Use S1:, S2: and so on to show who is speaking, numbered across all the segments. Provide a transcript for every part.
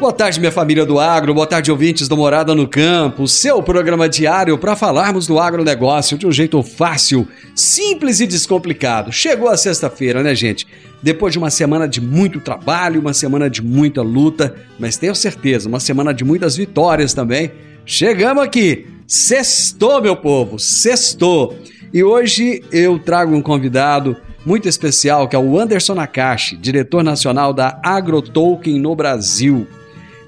S1: Boa tarde, minha família do agro, boa tarde, ouvintes do Morada no Campo, seu programa diário para falarmos do agronegócio de um jeito fácil, simples e descomplicado. Chegou a sexta-feira, né, gente? Depois de uma semana de muito trabalho, uma semana de muita luta, mas tenho certeza, uma semana de muitas vitórias também. Chegamos aqui! Sextou, meu povo! Sextou! E hoje eu trago um convidado muito especial que é o Anderson Nakashi, diretor nacional da AgroTolkien no Brasil.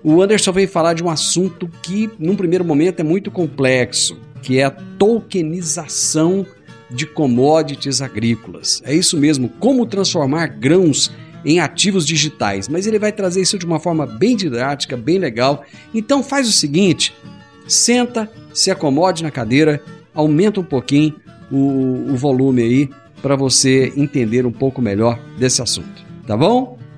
S1: O Anderson veio falar de um assunto que, num primeiro momento, é muito complexo, que é a tokenização de commodities agrícolas. É isso mesmo, como transformar grãos em ativos digitais. Mas ele vai trazer isso de uma forma bem didática, bem legal. Então faz o seguinte: senta, se acomode na cadeira, aumenta um pouquinho o, o volume aí para você entender um pouco melhor desse assunto, tá bom?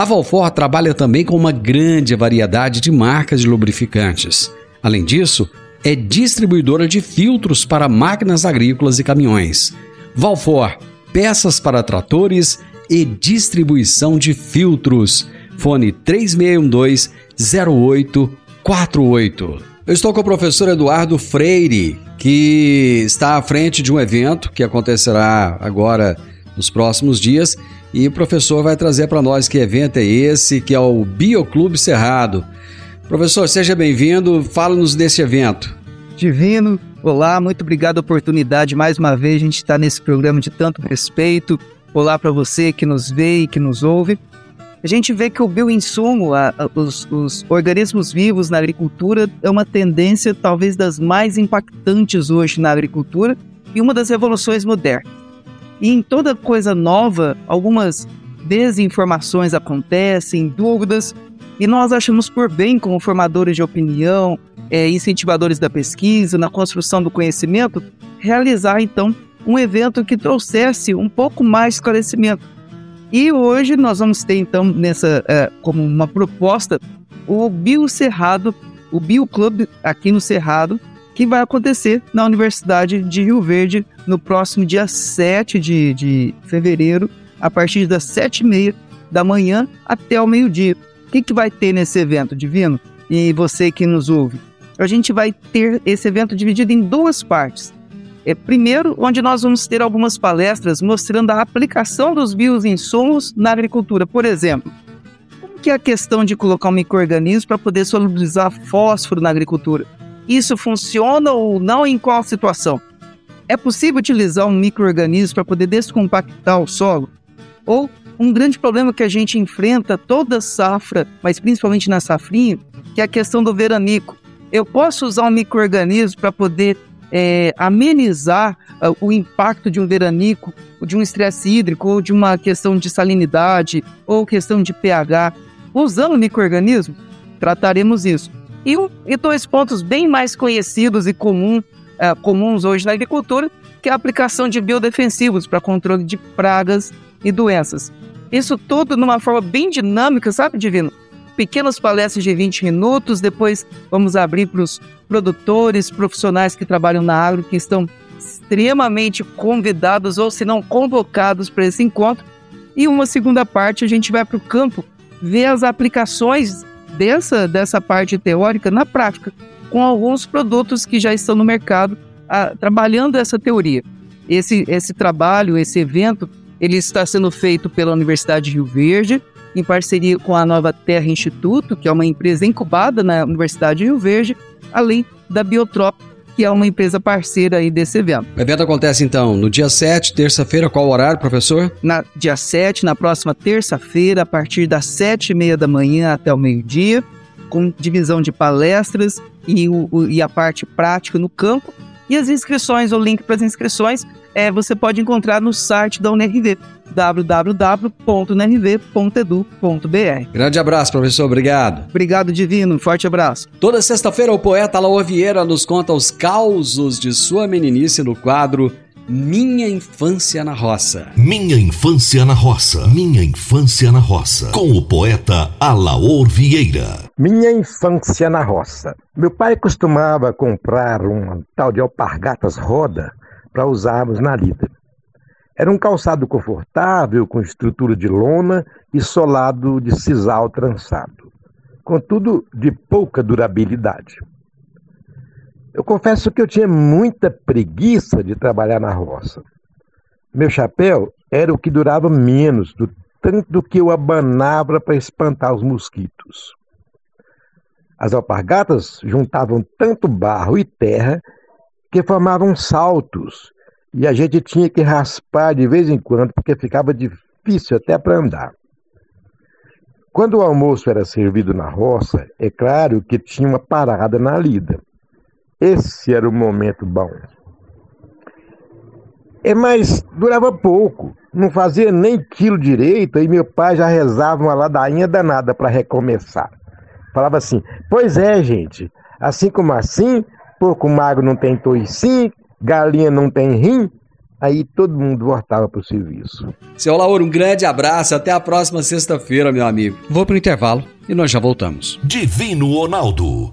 S1: A Valfor trabalha também com uma grande variedade de marcas de lubrificantes. Além disso, é distribuidora de filtros para máquinas agrícolas e caminhões. Valfor, peças para tratores e distribuição de filtros. Fone 3612-0848. Eu estou com o professor Eduardo Freire, que está à frente de um evento que acontecerá agora nos próximos dias. E o professor vai trazer para nós que evento é esse, que é o Bioclube Cerrado. Professor, seja bem-vindo. Fala-nos desse evento.
S2: Divino, olá, muito obrigado a oportunidade mais uma vez a gente está nesse programa de tanto respeito. Olá para você que nos vê e que nos ouve. A gente vê que o bioinsumo, a, a, os, os organismos vivos na agricultura, é uma tendência talvez das mais impactantes hoje na agricultura e uma das revoluções modernas. E em toda coisa nova, algumas desinformações acontecem, dúvidas, e nós achamos por bem, como formadores de opinião, é, incentivadores da pesquisa, na construção do conhecimento, realizar então um evento que trouxesse um pouco mais de esclarecimento. E hoje nós vamos ter então nessa é, como uma proposta o Bio Cerrado, o Bio Club aqui no Cerrado, que vai acontecer na Universidade de Rio Verde no próximo dia 7 de, de fevereiro, a partir das 7h30 da manhã até o meio-dia. O que, que vai ter nesse evento, Divino? E você que nos ouve? A gente vai ter esse evento dividido em duas partes. É, primeiro, onde nós vamos ter algumas palestras mostrando a aplicação dos bioinsumos na agricultura. Por exemplo, como que é a questão de colocar um microorganismo para poder solubilizar fósforo na agricultura? Isso funciona ou não em qual situação? É possível utilizar um microorganismo para poder descompactar o solo? Ou um grande problema que a gente enfrenta toda safra, mas principalmente na safrinha, que é a questão do veranico. Eu posso usar um microorganismo para poder é, amenizar uh, o impacto de um veranico, de um estresse hídrico, ou de uma questão de salinidade, ou questão de pH. Usando microorganismo, trataremos isso. E, e dois pontos bem mais conhecidos e comum, uh, comuns hoje na agricultura, que é a aplicação de biodefensivos para controle de pragas e doenças. Isso tudo numa forma bem dinâmica, sabe, Divino? Pequenas palestras de 20 minutos, depois vamos abrir para os produtores, profissionais que trabalham na agro, que estão extremamente convidados ou se não convocados para esse encontro. E uma segunda parte, a gente vai para o campo ver as aplicações dessa, dessa parte teórica na prática, com alguns produtos que já estão no mercado a, trabalhando essa teoria. Esse, esse trabalho, esse evento, ele está sendo feito pela Universidade de Rio Verde, em parceria com a Nova Terra Instituto, que é uma empresa incubada na Universidade de Rio Verde, além da Biotrop, que é uma empresa parceira aí desse evento.
S1: O evento acontece então no dia 7, terça-feira, qual horário, professor?
S2: Na dia 7, na próxima terça-feira, a partir das 7 e meia da manhã até o meio-dia, com divisão de palestras e, o, e a parte prática no campo. E as inscrições, o link para as inscrições é, você pode encontrar no site da UNRV, www.unrv.edu.br.
S1: Grande abraço, professor. Obrigado.
S2: Obrigado, Divino. Um forte abraço.
S1: Toda sexta-feira, o poeta Laor Vieira nos conta os causos de sua meninice no quadro minha Infância na Roça.
S3: Minha Infância na Roça. Minha Infância na Roça. Com o poeta Alaor Vieira.
S4: Minha infância na roça. Meu pai costumava comprar um tal de alpargatas roda para usarmos na lida. Era um calçado confortável, com estrutura de lona e solado de sisal trançado, contudo de pouca durabilidade. Eu confesso que eu tinha muita preguiça de trabalhar na roça. Meu chapéu era o que durava menos, do tanto que eu abanava para espantar os mosquitos. As alpargatas juntavam tanto barro e terra que formavam saltos e a gente tinha que raspar de vez em quando porque ficava difícil até para andar. Quando o almoço era servido na roça, é claro que tinha uma parada na lida. Esse era o momento bom. É, mas durava pouco, não fazia nem quilo direito, e meu pai já rezava uma ladainha danada para recomeçar. Falava assim: Pois é, gente, assim como assim, porco magro não tem toicinho, galinha não tem rim, aí todo mundo voltava para o serviço.
S1: Seu Lauro, um grande abraço, até a próxima sexta-feira, meu amigo. Vou para o intervalo e nós já voltamos.
S3: Divino Ronaldo,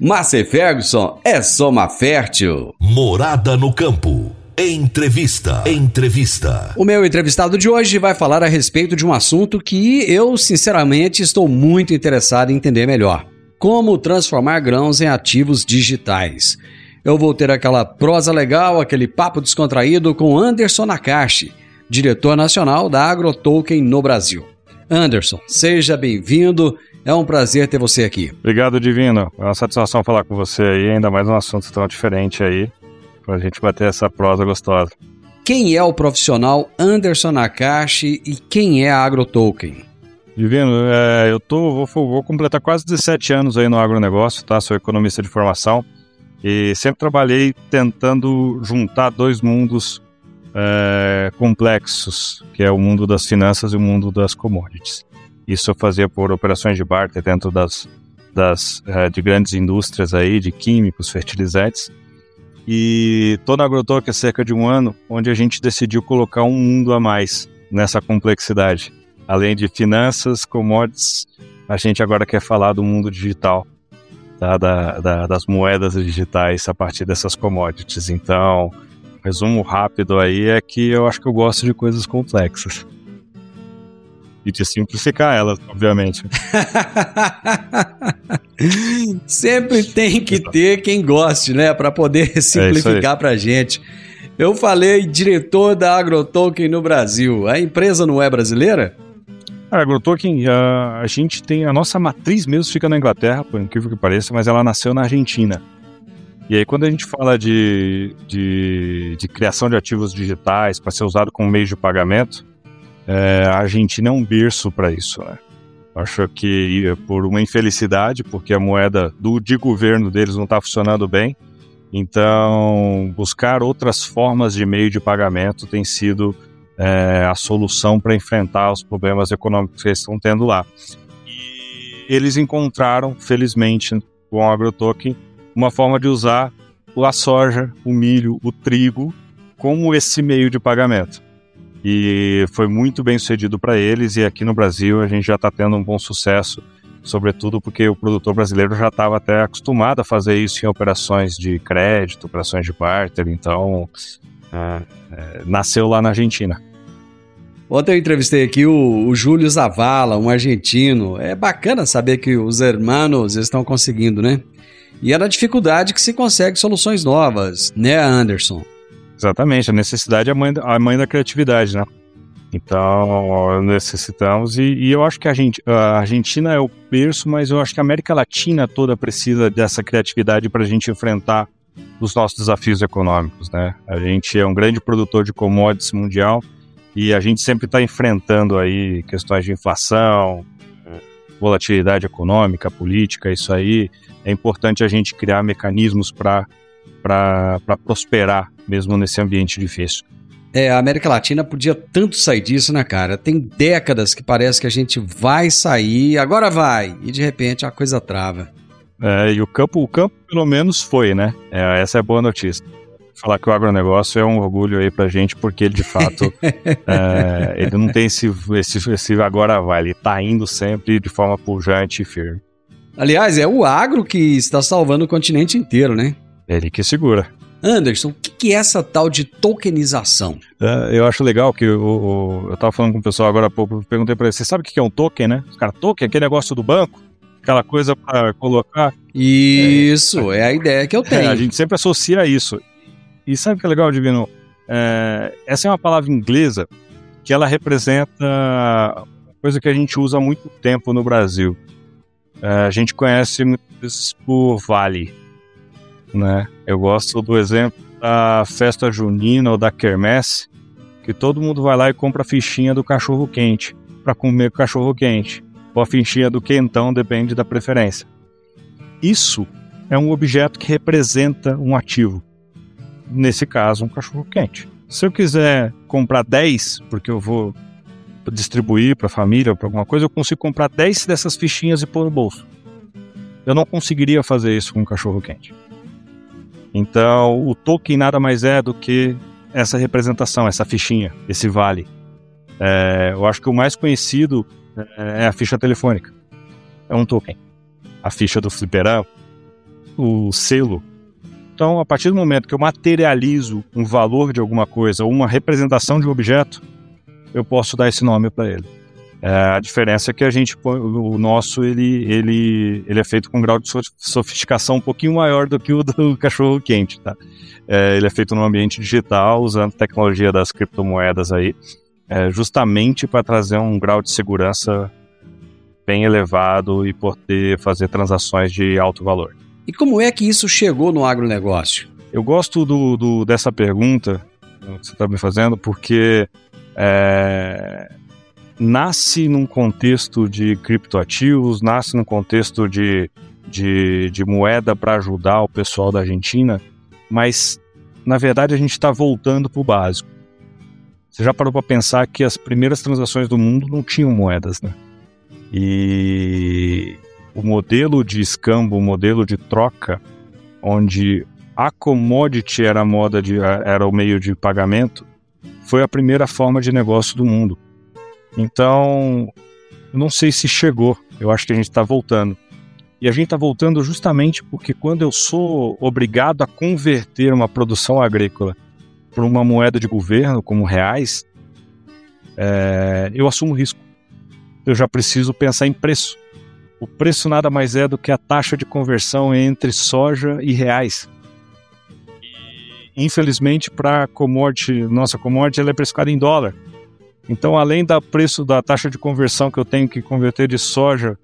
S1: Márcia Ferguson é Soma Fértil.
S3: Morada no campo. Entrevista. Entrevista.
S1: O meu entrevistado de hoje vai falar a respeito de um assunto que eu, sinceramente, estou muito interessado em entender melhor como transformar grãos em ativos digitais. Eu vou ter aquela prosa legal, aquele papo descontraído com Anderson Nakashi, diretor nacional da AgroToken no Brasil. Anderson, seja bem-vindo. É um prazer ter você aqui.
S5: Obrigado, Divino. É uma satisfação falar com você aí, ainda mais um assunto tão diferente aí, para a gente bater essa prosa gostosa.
S1: quem é o profissional Anderson Nakashi e quem é a AgroToken?
S5: Divino, é, eu tô, vou, vou, completar quase 17 anos aí no agronegócio, tá? Sou economista de formação e sempre trabalhei tentando juntar dois mundos é, complexos, que é o mundo das finanças e o mundo das commodities. Isso eu fazia por operações de barter dentro das, das é, de grandes indústrias aí, de químicos, fertilizantes. E tô na Agrotalk há cerca de um ano, onde a gente decidiu colocar um mundo a mais nessa complexidade. Além de finanças, commodities, a gente agora quer falar do mundo digital, tá? da, da, das moedas digitais a partir dessas commodities. Então, resumo rápido aí é que eu acho que eu gosto de coisas complexas. E de simplificar elas, obviamente.
S1: Sempre tem que ter quem goste, né? Para poder
S5: É
S1: simplificar pra gente. Eu falei diretor da AgroToken no Brasil. A empresa não é brasileira?
S5: A AgroToken, a, a gente tem. A nossa matriz mesmo fica na Inglaterra, por incrível que pareça, mas ela nasceu na Argentina. E aí, quando a gente fala de, de, de criação de ativos digitais para ser usado como meio de pagamento, é, a Argentina é um berço para isso. Né? Acho que por uma infelicidade, porque a moeda do, de governo deles não está funcionando bem, então buscar outras formas de meio de pagamento tem sido é, a solução para enfrentar os problemas econômicos que eles estão tendo lá. E eles encontraram, felizmente, com o AgroToken, uma forma de usar a soja, o milho, o trigo como esse meio de pagamento. E foi muito bem sucedido para eles, e aqui no Brasil a gente já está tendo um bom sucesso, sobretudo porque o produtor brasileiro já estava até acostumado a fazer isso em operações de crédito, operações de barter, então é, é, nasceu lá na Argentina.
S1: Ontem eu entrevistei aqui o, o Júlio Zavala, um argentino. É bacana saber que os hermanos estão conseguindo, né? E é na dificuldade que se consegue soluções novas, né, Anderson?
S5: Exatamente, a necessidade é a mãe, a mãe da criatividade, né? Então, necessitamos, e, e, eu acho que a, gente, a Argentina é o berço, mas eu acho que a América Latina toda precisa dessa criatividade para a gente enfrentar os nossos desafios econômicos, né? A gente é um grande produtor de commodities mundial e a gente sempre está enfrentando aí questões de inflação, volatilidade econômica, política, isso aí. É importante a gente criar mecanismos para prosperar mesmo nesse ambiente difícil.
S1: É, a América Latina podia tanto sair disso, né, cara? Tem décadas que parece que a gente vai sair, agora vai, e de repente a coisa trava.
S5: É, e o campo, o campo pelo menos foi, né? É, essa é a boa notícia. Falar que o agronegócio é um orgulho aí pra gente, porque ele de fato é, ele não tem esse, esse, esse agora vai, ele tá indo sempre de forma pujante e firme.
S1: Aliás, é o agro que está salvando o continente inteiro, né?
S5: Ele que segura.
S1: Anderson, o que é essa tal de tokenização?
S5: É, eu acho legal que o, o, eu tava falando com o pessoal agora há pouco, perguntei para ele, você sabe o que é um token, né? Os caras, token, aquele negócio do banco, aquela coisa para colocar.
S1: Isso, é, é, a ideia que eu tenho.
S5: É, a gente sempre associa isso. E sabe o que é legal, Divino? É, essa é uma palavra inglesa que ela representa uma coisa que a gente usa há muito tempo no Brasil. É, a gente conhece por vale, né? Eu gosto do exemplo da festa junina ou da quermesse, que todo mundo vai lá e compra a fichinha do cachorro quente para comer cachorro quente. Ou a fichinha do quentão, depende da preferência. Isso é um objeto que representa um ativo. Nesse caso, um cachorro quente. Se eu quiser comprar 10, porque eu vou distribuir para a família ou para alguma coisa, eu consigo comprar 10 dessas fichinhas e pôr no bolso. Eu não conseguiria fazer isso com um cachorro quente. Então, o token nada mais é do que essa representação, essa fichinha, esse vale. É, eu acho que o mais conhecido é a ficha telefônica. É um token. A ficha do fliperama, o selo. Então, a partir do momento que eu materializo um valor de alguma coisa ou uma representação de um objeto, eu posso dar esse nome para ele. É, a diferença é que a gente, o nosso, ele, ele, ele é feito com um grau de sofisticação um pouquinho maior do que o do cachorro quente, tá? É, ele é feito no ambiente digital, usando tecnologia das criptomoedas aí, é, justamente para trazer um grau de segurança bem elevado e poder fazer transações de alto valor.
S1: E como é que isso chegou no agronegócio?
S5: Eu gosto do, do dessa pergunta que você está me fazendo, porque é, nasce num contexto de criptoativos, nasce num contexto de, de, de moeda para ajudar o pessoal da Argentina, mas na verdade a gente está voltando para o básico. Você já parou para pensar que as primeiras transações do mundo não tinham moedas, né? E o modelo de escambo, o modelo de troca, onde a commodity era a moda de, era o meio de pagamento, foi a primeira forma de negócio do mundo. Então, não sei se chegou. Eu acho que a gente está voltando. E a gente está voltando justamente porque quando eu sou obrigado a converter uma produção agrícola para uma moeda de governo, como reais, é, eu assumo risco. Eu já preciso pensar em preço. O preço nada mais é do que a taxa de conversão entre soja e reais. E, infelizmente, para commodity, nossa commodity ela é precificada em dólar. Então, além do preço da taxa de conversão que eu tenho que converter de soja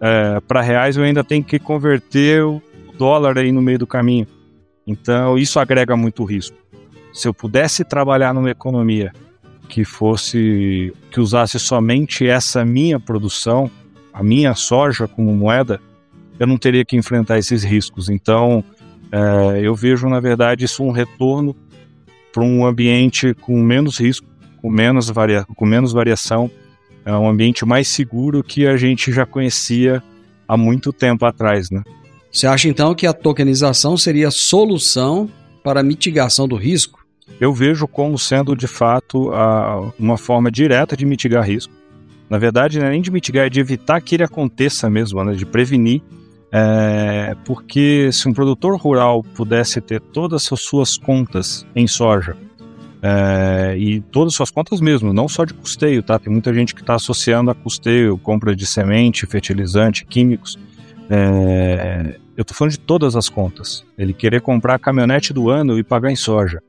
S5: é, para reais, eu ainda tenho que converter o dólar aí no meio do caminho. Então, isso agrega muito risco. Se eu pudesse trabalhar numa economia que fosse que usasse somente essa minha produção, a minha soja como moeda, eu não teria que enfrentar esses riscos. Então, é, eu vejo na verdade isso um retorno para um ambiente com menos risco, com menos, varia com menos variação, é um ambiente mais seguro que a gente já conhecia há muito tempo atrás, né?
S1: Você acha então que a tokenização seria a solução para a mitigação do risco?
S5: Eu vejo como sendo de fato a, uma forma direta de mitigar risco. Na verdade, não é nem de mitigar, é de evitar que ele aconteça mesmo, né? de prevenir. É, porque se um produtor rural pudesse ter todas as suas contas em soja, é, e todas as suas contas mesmo, não só de custeio, tá? Tem muita gente que está associando a custeio, compra de semente, fertilizante, químicos. É, eu estou falando de todas as contas. Ele querer comprar a caminhonete do ano e pagar em soja.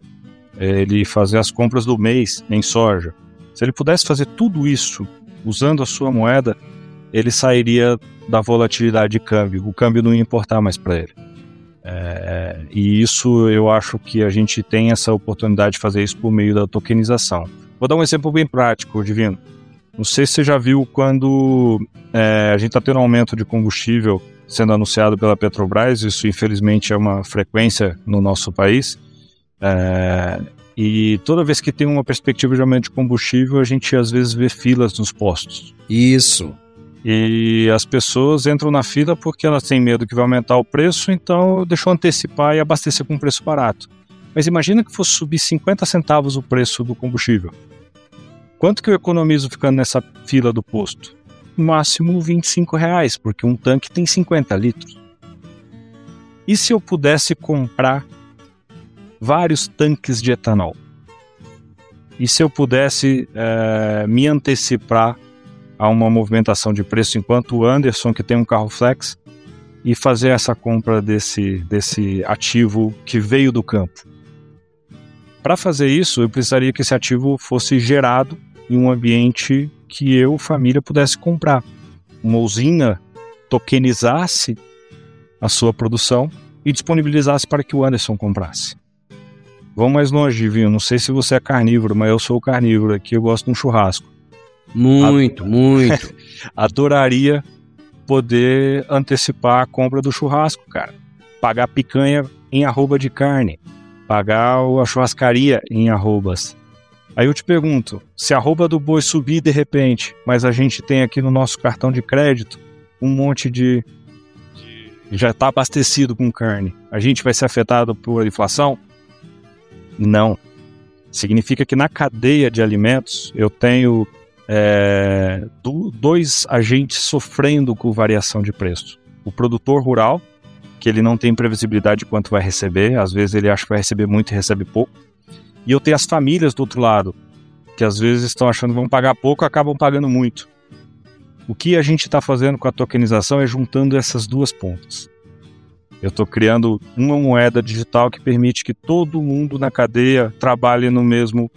S5: Ele fazer as compras do mês em soja. Se ele pudesse fazer tudo isso usando a sua moeda, ele sairia da volatilidade de câmbio. O câmbio não ia importar mais para ele. É, e isso eu acho que a gente tem essa oportunidade de fazer isso por meio da tokenização. Vou dar um exemplo bem prático, Divino. Não sei se você já viu quando é, a gente está tendo um aumento de combustível sendo anunciado pela Petrobras, isso infelizmente é uma frequência no nosso país. É, e toda vez que tem uma perspectiva de aumento de combustível, a gente às vezes vê filas nos postos.
S1: Isso.
S5: E as pessoas entram na fila porque elas têm medo que vai aumentar o preço, então deixou antecipar e abastecer com um preço barato. Mas imagina que fosse subir 50 centavos o preço do combustível. Quanto que eu economizo ficando nessa fila do posto? No máximo 25 reais, porque um tanque tem 50 litros. E se eu pudesse comprar vários tanques de etanol? E se eu pudesse é, me antecipar a uma movimentação de preço enquanto o Anderson, que tem um carro flex, e fazer essa compra desse, desse ativo que veio do campo. Para fazer isso, eu precisaria que esse ativo fosse gerado em um ambiente que eu, família, pudesse comprar. Uma usina tokenizasse a sua produção e disponibilizasse para que o Anderson comprasse. Vamos mais longe, Vinho. Não sei se você é carnívoro, mas eu sou carnívoro aqui, eu gosto de um churrasco.
S1: Muito, muito.
S5: Adoraria poder antecipar a compra do churrasco, cara. Pagar picanha em arroba de carne. Pagar a churrascaria em arrobas. Aí eu te pergunto, se a arroba do boi subir de repente, mas a gente tem aqui no nosso cartão de crédito um monte de. já está abastecido com carne, a gente vai ser afetado por inflação? Não. Significa que na cadeia de alimentos eu tenho é, do, dois agentes sofrendo com variação de preço. O produtor rural, que ele não tem previsibilidade de quanto vai receber, às vezes ele acha que vai receber muito e recebe pouco. E eu tenho as famílias do outro lado, que às vezes estão achando que vão pagar pouco acabam pagando muito. O que a gente está fazendo com a tokenização é juntando essas duas pontas. Eu estou criando uma moeda digital que permite que todo mundo na cadeia trabalhe no mesmo,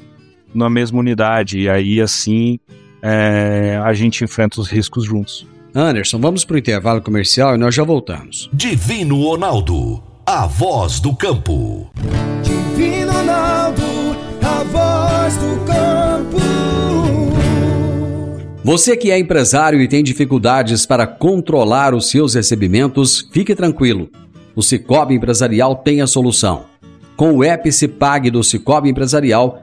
S5: na mesma unidade. E aí, assim, é, a gente enfrenta os riscos juntos.
S1: Anderson, vamos para o intervalo comercial e nós já voltamos.
S3: Divino Ronaldo, a voz do campo.
S6: Divino Ronaldo, a
S7: voz do campo.
S1: Você que é empresário e tem dificuldades para controlar os seus recebimentos, fique tranquilo. O Cicobi Empresarial tem a solução. Com o app Cipag do Cicobi Empresarial,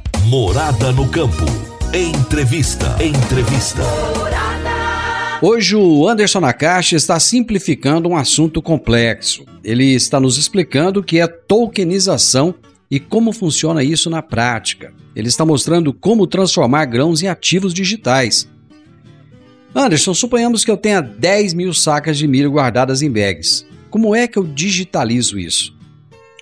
S3: Morada no campo. Entrevista. Entrevista.
S1: Hoje o Anderson Nakashi está simplificando um assunto complexo. Ele está nos explicando o que é tokenização e como funciona isso na prática. Ele está mostrando como transformar grãos em ativos digitais. Anderson, suponhamos que eu tenha 10 mil sacas de milho guardadas em bags. Como é que eu digitalizo isso?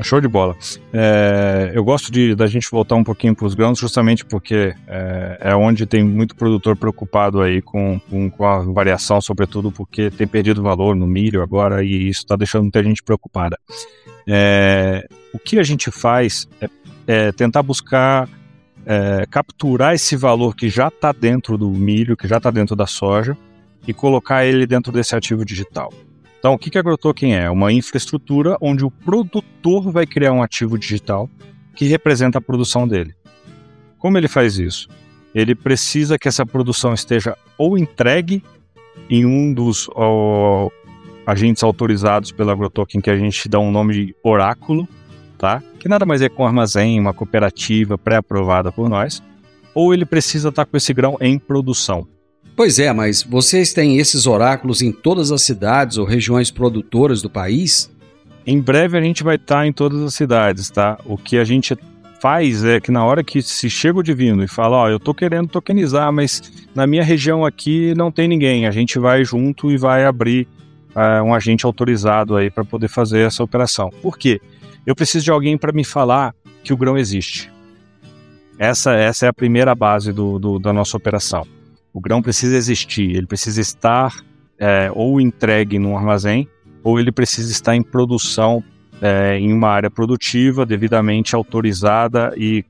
S5: Show de bola. É, eu gosto de da gente voltar um pouquinho para os grãos, justamente porque é, é, onde tem muito produtor preocupado aí com, com, com, a variação, sobretudo porque tem perdido valor no milho agora e isso está deixando muita gente preocupada. É, o que a gente faz é, é tentar buscar é, capturar esse valor que já está dentro do milho, que já está dentro da soja, e colocar ele dentro desse ativo digital. Então, o que, que a AgroToken é? Uma infraestrutura onde o produtor vai criar um ativo digital que representa a produção dele. Como ele faz isso? Ele precisa que essa produção esteja ou entregue em um dos ó, agentes autorizados pela AgroToken, que a gente dá um nome de oráculo, tá? que nada mais é que um armazém, uma cooperativa pré-aprovada por nós, ou ele precisa estar com esse grão em produção.
S1: Pois é, mas vocês têm esses oráculos em todas as cidades ou regiões produtoras do país?
S5: Em breve a gente vai estar em todas as cidades, tá? O que a gente faz é que na hora que se chega o divino e fala, ó, oh, eu tô querendo tokenizar, mas na minha região aqui não tem ninguém, a gente vai junto e vai abrir uh, um agente autorizado aí para poder fazer essa operação. Por quê? Eu preciso de alguém para me falar que o grão existe. Essa, essa é a primeira base do, do da nossa operação. O grão precisa existir, ele precisa estar é, ou entregue num armazém, ou ele precisa estar em produção é, em uma área produtiva, devidamente autorizada e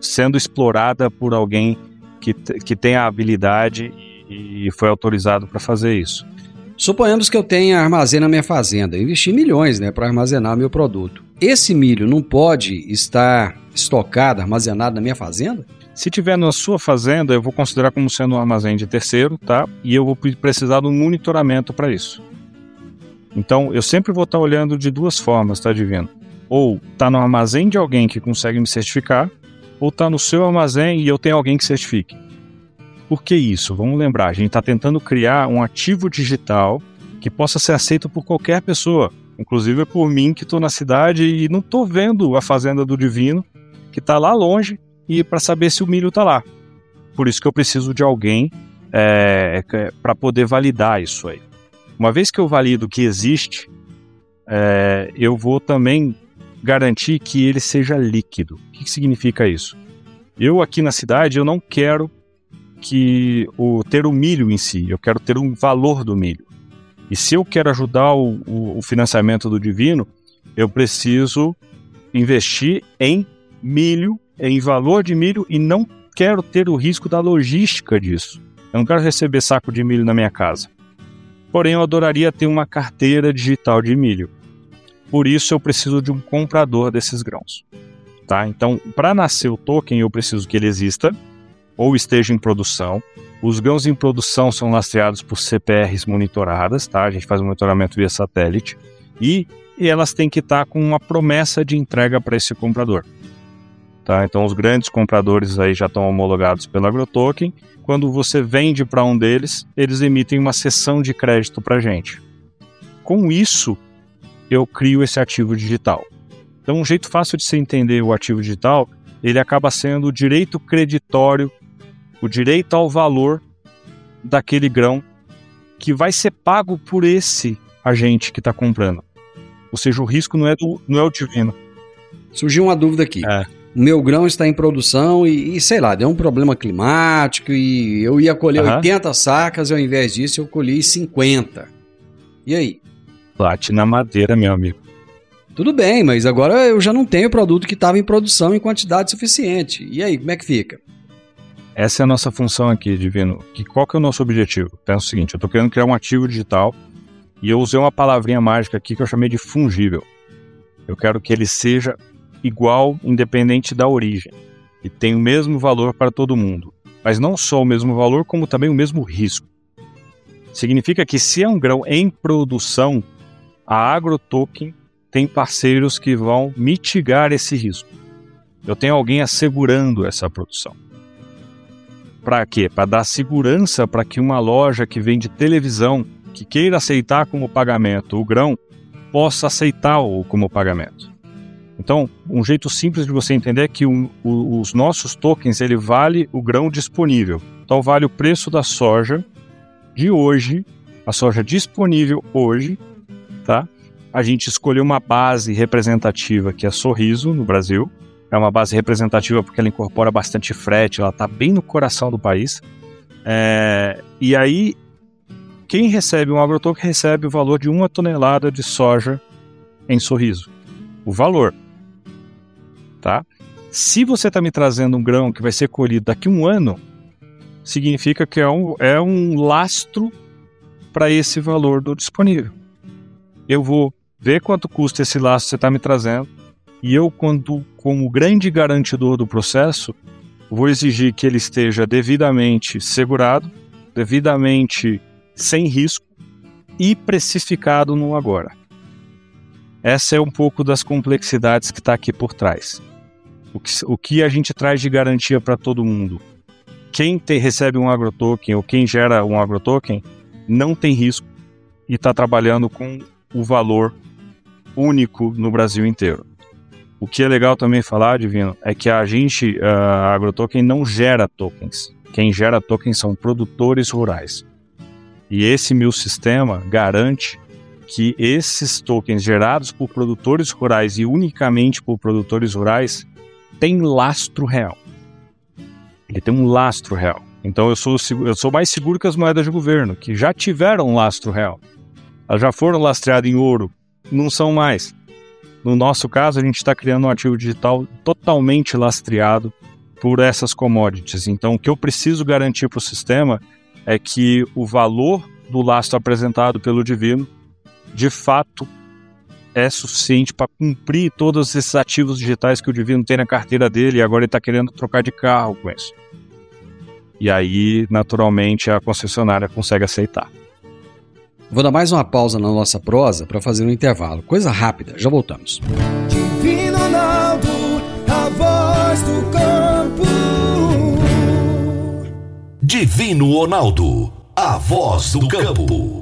S5: sendo explorada por alguém que, que tem a habilidade e foi autorizado para fazer isso.
S1: Suponhamos que eu tenha armazém na minha fazenda, investi milhões né, para armazenar meu produto. Esse milho não pode estar estocado, armazenado na minha fazenda?
S5: Se tiver na sua fazenda, eu vou considerar como sendo um armazém de terceiro, tá? E eu vou precisar de um monitoramento para isso. Então, eu sempre vou estar olhando de duas formas, tá, Divino? Ou tá no armazém de alguém que consegue me certificar, ou tá no seu armazém e eu tenho alguém que certifique. Por que isso? Vamos lembrar, a gente está tentando criar um ativo digital que possa ser aceito por qualquer pessoa, inclusive por mim que estou na cidade e não estou vendo a fazenda do Divino, que está lá longe e para saber se o milho está lá. Por isso que eu preciso de alguém é, para poder validar isso aí. Uma vez que eu valido que existe, é, eu vou também garantir que ele seja líquido. O que, que significa isso? Eu aqui na cidade eu não quero que o ter o milho em si, eu quero ter um valor do milho. E se eu quero ajudar o, o, o financiamento do divino, eu preciso investir em milho em valor de milho e não quero ter o risco da logística disso. Eu não quero receber saco de milho na minha casa. Porém, eu adoraria ter uma carteira digital de milho. Por isso, eu preciso de um comprador desses grãos. Tá? Então, para nascer o token, eu preciso que ele exista ou esteja em produção. Os grãos em produção são lastreados por CPRs monitoradas, tá? A gente faz o monitoramento via satélite e elas têm que estar com uma promessa de entrega para esse comprador. Tá? Então os grandes compradores aí já estão homologados pelo AgroToken. Quando você vende para um deles, eles emitem uma cessão de crédito para a gente. Com isso, eu crio esse ativo digital. Então um jeito fácil de se entender o ativo digital, ele acaba sendo o direito creditório, o direito ao valor daquele grão que vai ser pago por esse agente que está comprando. Ou seja, o risco não é, do, não é o divino.
S1: Surgiu uma dúvida aqui. É. o meu grão está em produção e, e, sei lá, deu um problema climático e eu ia colher
S5: Aham.
S1: 80 sacas e ao invés disso eu colhi 50. E aí?
S5: Bate na madeira, meu amigo.
S1: Tudo bem, mas agora eu já não tenho produto que estava em produção em quantidade suficiente. E aí, como é que fica?
S5: Essa é a nossa função aqui, Divino. Que qual que é o nosso objetivo? Pensa o seguinte, eu estou querendo criar um ativo digital e eu usei uma palavrinha mágica aqui que eu chamei de fungível. Eu quero que ele seja igual, independente da origem, e tenha o mesmo valor para todo mundo. Mas não só o mesmo valor, como também o mesmo risco. Significa que se é um grão em produção, a AgroToken tem parceiros que vão mitigar esse risco. Eu tenho alguém assegurando essa produção. Para quê? Para dar segurança para que uma loja que vende televisão, que queira aceitar como pagamento o grão, possa aceitar-o como pagamento. Então, um jeito simples de você entender é que o- os nossos tokens ele vale o grão disponível. Então, vale o preço da soja de hoje, a soja disponível hoje, tá? A gente escolheu uma base representativa que é Sorriso no Brasil. É uma base representativa porque ela incorpora bastante frete, ela está bem no coração do país. É, e aí, quem recebe um agrotoken recebe o valor de uma tonelada de soja em Sorriso. O valor, tá? Se você está me trazendo um grão que vai ser colhido daqui a um ano, significa que é um, é um lastro para esse valor do disponível. Eu vou ver quanto custa esse lastro que você está me trazendo e eu, quando, como grande garantidor do processo, vou exigir que ele esteja devidamente segurado, devidamente sem risco e precificado no agora. Essa é um pouco das complexidades que está aqui por trás. O que, o que a gente traz de garantia para todo mundo? Quem te- recebe um agrotoken ou quem gera um agrotoken não tem risco e está trabalhando com o valor único no Brasil inteiro. O que é legal também falar, Divino, é que a gente, a AgroToken, não gera tokens. Quem gera tokens são produtores rurais. E esse meu sistema garante que esses tokens gerados por produtores rurais e unicamente por produtores rurais têm lastro real. Ele tem um lastro real. Então eu sou, eu sou mais seguro que as moedas de governo, que já tiveram lastro real. Elas já foram lastreadas em ouro, não são mais. No nosso caso, a gente está criando um ativo digital totalmente lastreado por essas commodities. Então, o que eu preciso garantir para o sistema é que o valor do lastro apresentado pelo Divino, de fato, é suficiente para cumprir todos esses ativos digitais que o Divino tem na carteira dele e agora ele está querendo trocar de carro com isso. E aí, naturalmente, a concessionária consegue aceitar.
S1: Vou dar mais uma pausa na nossa prosa para fazer um intervalo. Coisa rápida, já voltamos.
S7: Divino Ronaldo, a voz do campo.
S3: Divino Ronaldo, a voz do campo.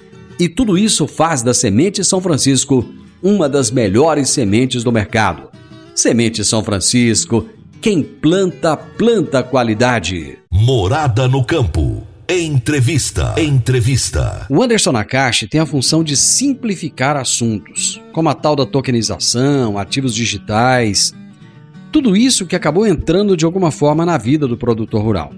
S1: E tudo isso faz da Semente São Francisco uma das melhores sementes do mercado. Semente São Francisco, quem planta, planta qualidade.
S3: Morada no campo. Entrevista. Entrevista.
S1: O Anderson Nakashi tem a função de simplificar assuntos, como a tal da tokenização, ativos digitais, tudo isso que acabou entrando de alguma forma na vida do produtor rural.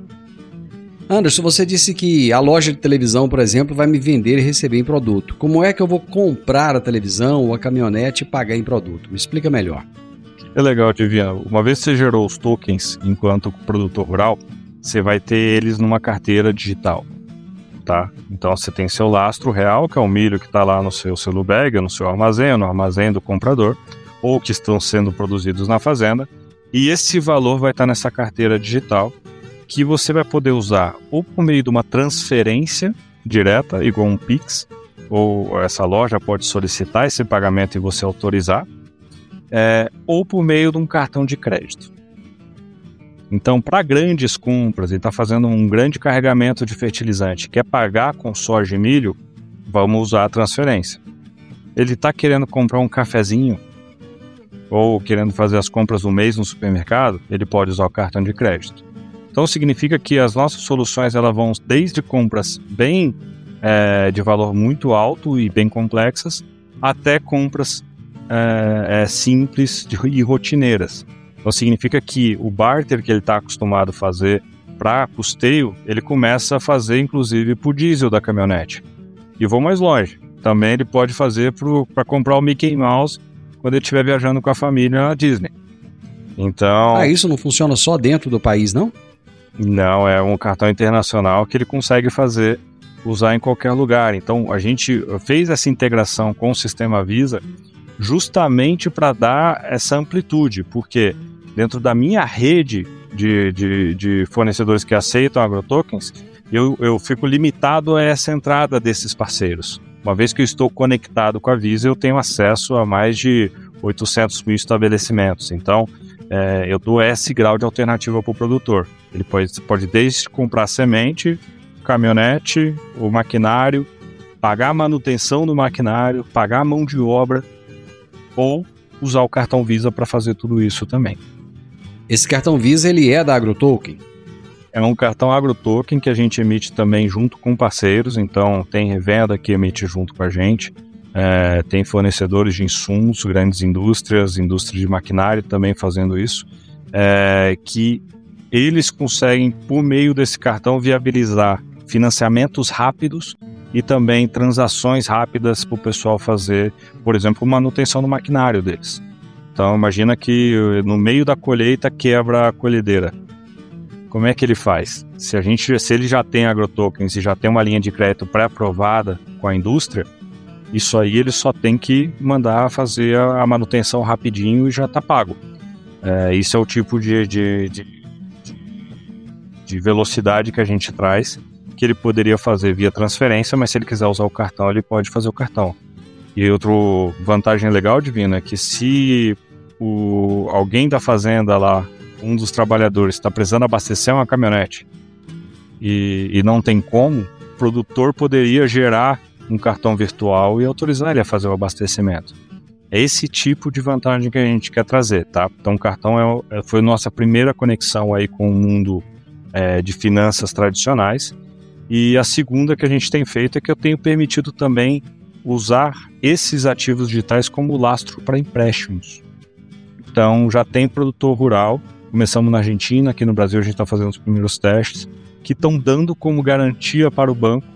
S1: Anderson, você disse que a loja de televisão, por exemplo, vai me vender e receber em produto. Como é que eu vou comprar a televisão ou a caminhonete e pagar em produto? Me explica melhor.
S5: É legal, Divina. Uma vez que você gerou os tokens enquanto produtor rural, você vai ter eles numa carteira digital, tá? Então você tem seu lastro real, que é o milho que está lá no seu selo bag, no seu armazém, no armazém do comprador, ou que estão sendo produzidos na fazenda, e esse valor vai estar nessa carteira digital, que você vai poder usar ou por meio de uma transferência direta, igual um Pix, ou essa loja pode solicitar esse pagamento e você autorizar, é, ou por meio de um cartão de crédito. Então, para grandes compras, ele está fazendo um grande carregamento de fertilizante, quer pagar com soja e milho, vamos usar a transferência. Ele está querendo comprar um cafezinho ou querendo fazer as compras do mês no supermercado, ele pode usar o cartão de crédito. Então significa que as nossas soluções elas vão desde compras bem é, de valor muito alto e bem complexas até compras é, é, simples e rotineiras. Então significa que o barter que ele está acostumado a fazer para custeio, ele começa a fazer inclusive para o diesel da caminhonete. E vou mais longe. Também ele pode fazer para comprar o Mickey Mouse quando ele estiver viajando com a família na Disney. Então.
S1: Ah, isso não funciona só dentro do país, não?
S5: Não, é um cartão internacional que ele consegue fazer, usar em qualquer lugar. Então a gente fez essa integração com o sistema Visa justamente para dar essa amplitude, porque dentro da minha rede de, de, de fornecedores que aceitam agrotokens, eu, eu fico limitado a essa entrada desses parceiros. Uma vez que eu estou conectado com a Visa, eu tenho acesso a mais de 800 mil estabelecimentos. Então, é, eu dou esse grau de alternativa para o produtor. Ele pode, pode desde comprar semente, caminhonete, o maquinário, pagar a manutenção do maquinário, pagar a mão de obra ou usar o cartão Visa para fazer tudo isso também.
S1: Esse cartão Visa ele é da AgroToken?
S5: É um cartão AgroToken que a gente emite também junto com parceiros, então tem revenda que emite junto com a gente, é, tem fornecedores de insumos, grandes indústrias, indústria de maquinário também fazendo isso, é, que eles conseguem, por meio desse cartão, viabilizar financiamentos rápidos e também transações rápidas para o pessoal fazer, por exemplo, manutenção do maquinário deles. Então imagina que no meio da colheita quebra a colhedeira. Como é que ele faz? Se a gente, se ele já tem agrotokens e já tem uma linha de crédito pré-aprovada com a indústria, isso aí ele só tem que mandar fazer a manutenção rapidinho e já está pago. É, isso é o tipo de, de, de, de velocidade que a gente traz que ele poderia fazer via transferência, mas se ele quiser usar o cartão, ele pode fazer o cartão. E outra vantagem legal, Divino, é que se o, alguém da fazenda lá, um dos trabalhadores, está precisando abastecer uma caminhonete e, e não tem como, o produtor poderia gerar um cartão virtual e autorizar ele a fazer o abastecimento. É esse tipo de vantagem que a gente quer trazer, tá? Então, o cartão é, foi nossa primeira conexão aí com o mundo é, de finanças tradicionais. E a segunda que a gente tem feito é que eu tenho permitido também usar esses ativos digitais como lastro para empréstimos. Então, já tem produtor rural, começamos na Argentina, aqui no Brasil a gente está fazendo os primeiros testes, que estão dando como garantia para o banco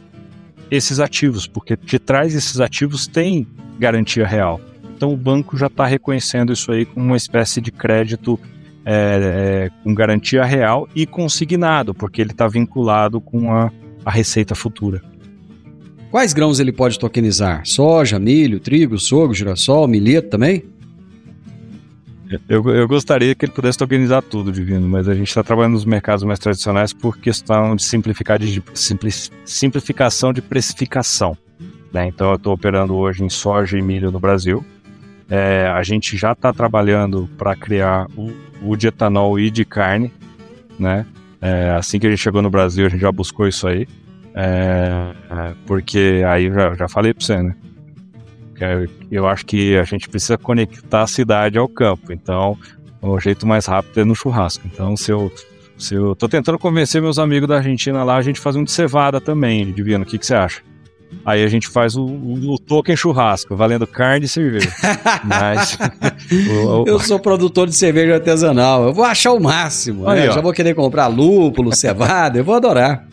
S5: esses ativos, porque de trás desses ativos tem garantia real. Então o banco já está reconhecendo isso aí como uma espécie de crédito é, é, com garantia real e consignado, porque ele está vinculado com a, a receita futura.
S1: Quais grãos ele pode tokenizar? Soja, milho, trigo, sorgo, girassol, milheto também?
S5: Eu, eu gostaria que ele pudesse tokenizar tudo, Divino, mas a gente está trabalhando nos mercados mais tradicionais por questão de, simplificar de simpli, simplificação de precificação. Né? Então eu estou operando hoje em soja e milho no Brasil. É, a gente já está trabalhando para criar o, o, de etanol e de carne. Né? É, assim que a gente chegou no Brasil, a gente já buscou isso aí. É, é porque aí já, já falei para você, né? Eu acho que a gente precisa conectar a cidade ao campo. Então, o jeito mais rápido é no churrasco. Então, se eu, se eu tô tentando convencer meus amigos da Argentina lá, a gente faz um de cevada também, Divino. O que, que você acha? Aí a gente faz o, o, o token churrasco, valendo carne e cerveja. Mas.
S1: o. Eu sou produtor de cerveja artesanal. Eu vou achar o máximo. Aí, né? Já vou querer comprar lúpulo, cevada, eu vou adorar.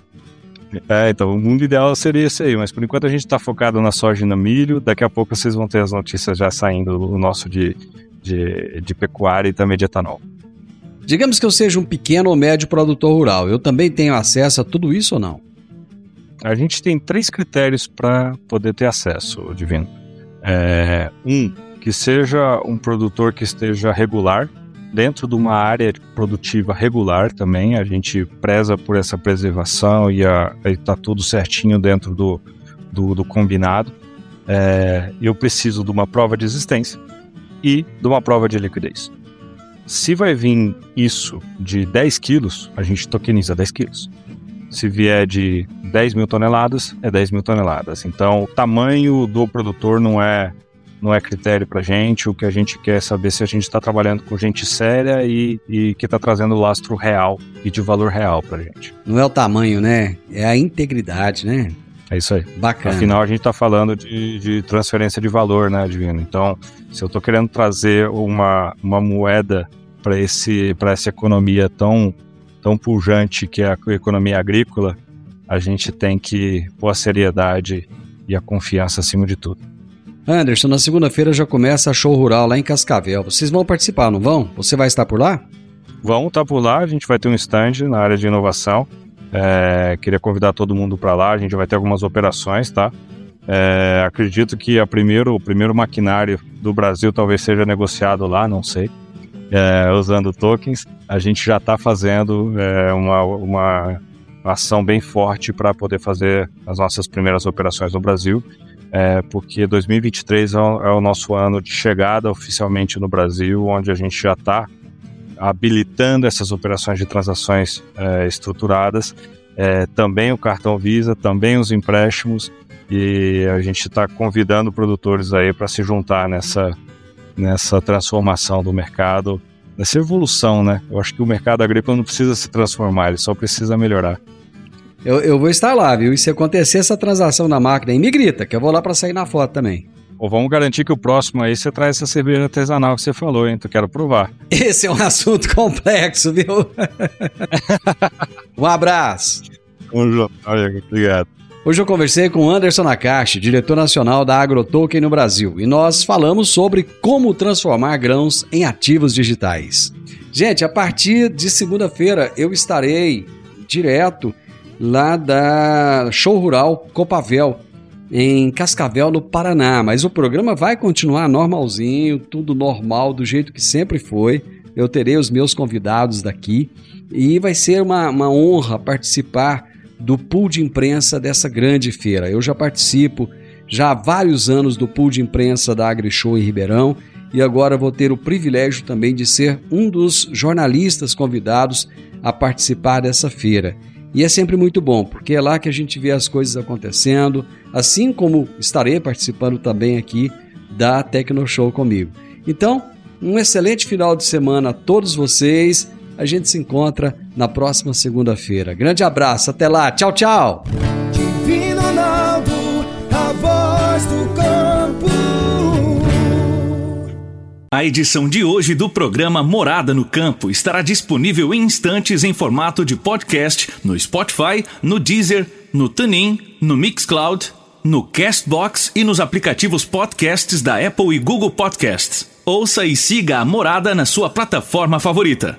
S5: É, então o mundo ideal seria esse aí, mas por enquanto a gente está focado na soja e no milho. Daqui a pouco vocês vão ter as notícias já saindo do nosso de, de, de pecuária e também de etanol.
S1: Digamos que eu seja um pequeno ou médio produtor rural, eu também tenho acesso a tudo isso ou não?
S5: A gente tem três critérios para poder ter acesso, Divino. É, um, que seja um produtor que esteja regular, dentro de uma área produtiva regular também. A gente preza por essa preservação e está tudo certinho dentro do, do, do combinado. É, eu preciso de uma prova de existência e de uma prova de liquidez. Se vai vir isso de 10 quilos, a gente tokeniza 10 quilos. Se vier de 10 mil toneladas, é 10 mil toneladas. Então, o tamanho do produtor não é não é critério para gente. O que a gente quer é saber se a gente está trabalhando com gente séria e, e que está trazendo lastro real e de valor real para gente.
S1: Não é o tamanho, né? É a integridade, né?
S5: É isso aí.
S1: Bacana.
S5: Afinal, a gente está falando de, de transferência de valor, né, Divino? Então, se eu estou querendo trazer uma, uma moeda para esse para essa economia tão tão pujante que é a economia agrícola, a gente tem que pôr a seriedade e a confiança acima de tudo.
S1: Anderson, na segunda-feira já começa a show rural lá em Cascavel. Vocês vão participar, não vão? Você vai estar por lá?
S5: Vamos estar por lá, a gente vai ter um stand na área de inovação. É, queria convidar todo mundo para lá, a gente vai ter algumas operações, tá? É, acredito que a primeiro, o primeiro maquinário do Brasil talvez seja negociado lá, não sei, é, usando tokens. A gente já está fazendo é, uma, uma ação bem forte para poder fazer as nossas primeiras operações no Brasil é, porque 2023 é o, é o, nosso ano de chegada oficialmente no Brasil, onde a gente já está habilitando essas operações de transações é, estruturadas, é, também o cartão Visa, também os empréstimos, e a gente está convidando produtores aí para se juntar nessa, nessa transformação do mercado, nessa evolução, né? Eu acho que o mercado agrícola não precisa se transformar, ele só precisa melhorar.
S1: Eu, eu vou estar lá, viu? E se acontecer essa transação na máquina aí, me grita, que eu vou lá para sair na foto também.
S5: Ou vamos garantir que o próximo aí você traz essa cerveja artesanal que você falou, hein? Tu quero provar.
S1: Esse é um assunto complexo, viu? um abraço.
S5: Obrigado.
S1: Hoje eu conversei com Anderson Nakashi, diretor nacional da AgroToken no Brasil, e nós falamos sobre como transformar grãos em ativos digitais. Gente, a partir de segunda-feira eu estarei direto lá da Show Rural Copavel, em Cascavel, no Paraná. Mas o programa vai continuar normalzinho, tudo normal, do jeito que sempre foi. Eu terei os meus convidados daqui e vai ser uma, uma honra participar do pool de imprensa dessa grande feira. Eu já participo já há vários anos do pool de imprensa da AgriShow em Ribeirão e agora vou ter o privilégio também de ser um dos jornalistas convidados a participar dessa feira. E é sempre muito bom, porque é lá que a gente vê as coisas acontecendo, assim como estarei participando também aqui da Tecno Show comigo. Então, um excelente final de semana a todos vocês. A gente se encontra na próxima segunda-feira. Grande abraço, até lá, tchau, tchau.
S7: Divino Ronaldo, a voz do campo.
S8: A edição de hoje do programa Morada no Campo estará disponível em instantes em formato de podcast no Spotify, no Deezer, no TuneIn, no Mixcloud, no Castbox e nos aplicativos podcasts da Apple e Google Podcasts. Ouça e siga a Morada na sua plataforma favorita.